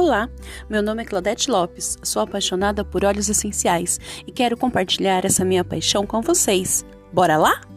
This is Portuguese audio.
Olá, meu nome é Claudete Lopes, sou apaixonada por óleos essenciais e quero compartilhar essa minha paixão com vocês. Bora lá?